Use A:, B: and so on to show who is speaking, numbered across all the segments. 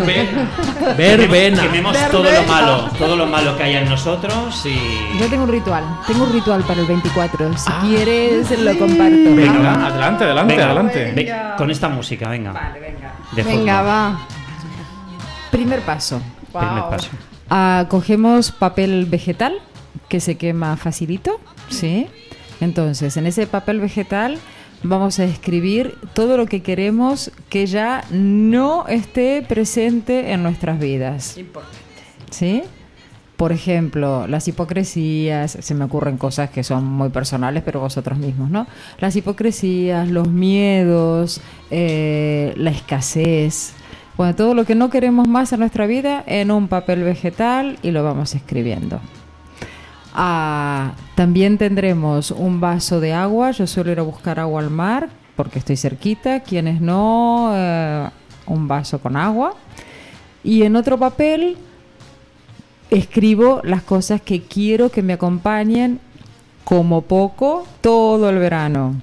A: Verbena.
B: Quememos todo lo malo, todo lo malo que haya en nosotros y.
C: Yo tengo un ritual, tengo un ritual para el 24. Si quieres, lo comparto.
B: Venga,
A: adelante, adelante,
B: Venga,
A: adelante.
B: con esta música, venga.
C: Vale, venga.
B: De
C: Venga, va. Primer paso.
B: Primer paso.
C: Ah, cogemos papel vegetal que se quema facilito, ¿sí? Entonces, en ese papel vegetal vamos a escribir todo lo que queremos que ya no esté presente en nuestras vidas. ¿Sí? Por ejemplo, las hipocresías, se me ocurren cosas que son muy personales, pero vosotros mismos, ¿no? Las hipocresías, los miedos, eh, la escasez, bueno, todo lo que no queremos más en nuestra vida en un papel vegetal y lo vamos escribiendo. Ah, también tendremos un vaso de agua. Yo suelo ir a buscar agua al mar porque estoy cerquita. Quienes no, eh, un vaso con agua. Y en otro papel escribo las cosas que quiero que me acompañen como poco todo el verano.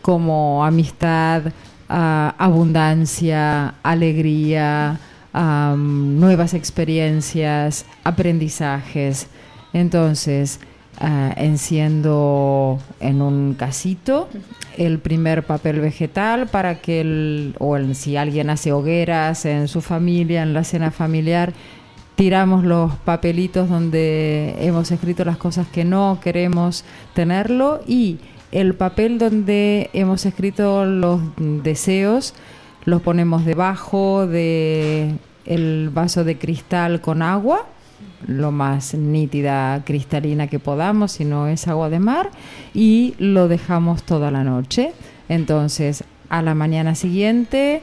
C: Como amistad, ah, abundancia, alegría, nuevas experiencias, aprendizajes. Entonces, ah, enciendo en un casito el primer papel vegetal para que el, o el- si alguien hace hogueras en su familia, en la cena familiar, tiramos los papelitos donde hemos escrito las cosas que no queremos tenerlo y el papel donde hemos escrito los deseos los ponemos debajo de el vaso de cristal con agua lo más nítida cristalina que podamos si no es agua de mar y lo dejamos toda la noche. Entonces a la mañana siguiente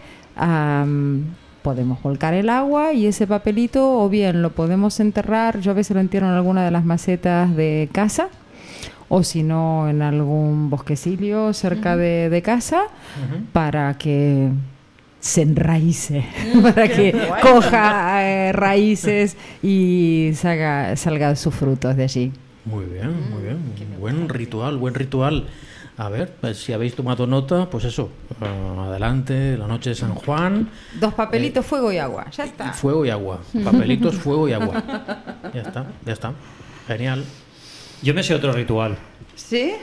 C: podemos volcar el agua y ese papelito o bien lo podemos enterrar, yo a veces lo entierro en alguna de las macetas de casa o si no en algún bosquecillo cerca de, de casa para que se enraíce, para que coja eh, raíces y salga, salga sus frutos de allí.
A: Muy bien, muy bien. Buen ritual, buen ritual. A ver, pues, si habéis tomado nota, pues eso, ah, adelante, la noche de San Juan,
C: Dos papelitos, fuego y agua, ya está.
A: fuego y agua. Papelitos, fuego y agua. Ya está, ya está. Genial.
B: Yo me sé otro ritual.
C: ¿Sí?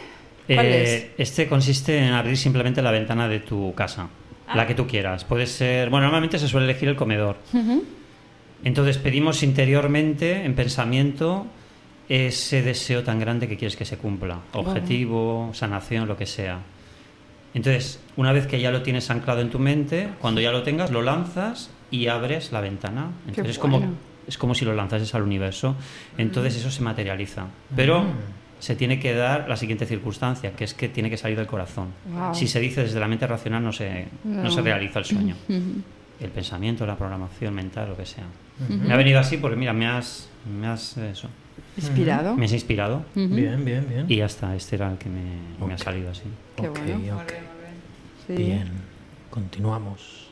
C: ¿Cuál
B: Eh, Este consiste en abrir simplemente la ventana de tu casa. La que tú quieras. Puede ser, bueno, normalmente se suele elegir el comedor. Entonces pedimos interiormente, en pensamiento, ese deseo tan grande que quieres que se cumpla. Objetivo, sanación, lo que sea. Entonces, una vez que ya lo tienes anclado en tu mente, cuando ya lo tengas, lo lanzas y abres la ventana. Entonces es como es como si lo lanzases al universo. Entonces eso se materializa. Pero se tiene que dar la siguiente circunstancia, que es que tiene que salir del corazón.
C: Wow.
B: Si se dice desde la mente racional no se, no. se realiza el sueño. El pensamiento, la programación mental, lo que sea. Me ha venido así porque, mira, me has, me has, eso,
C: ¿Inspirado?
B: me has inspirado
A: Bien, bien, bien.
B: y ya está, este era el que me, me ha salido así.
C: Qué
A: Ok,
C: bueno.
A: ok.
C: Sí.
A: Bien. Continuamos.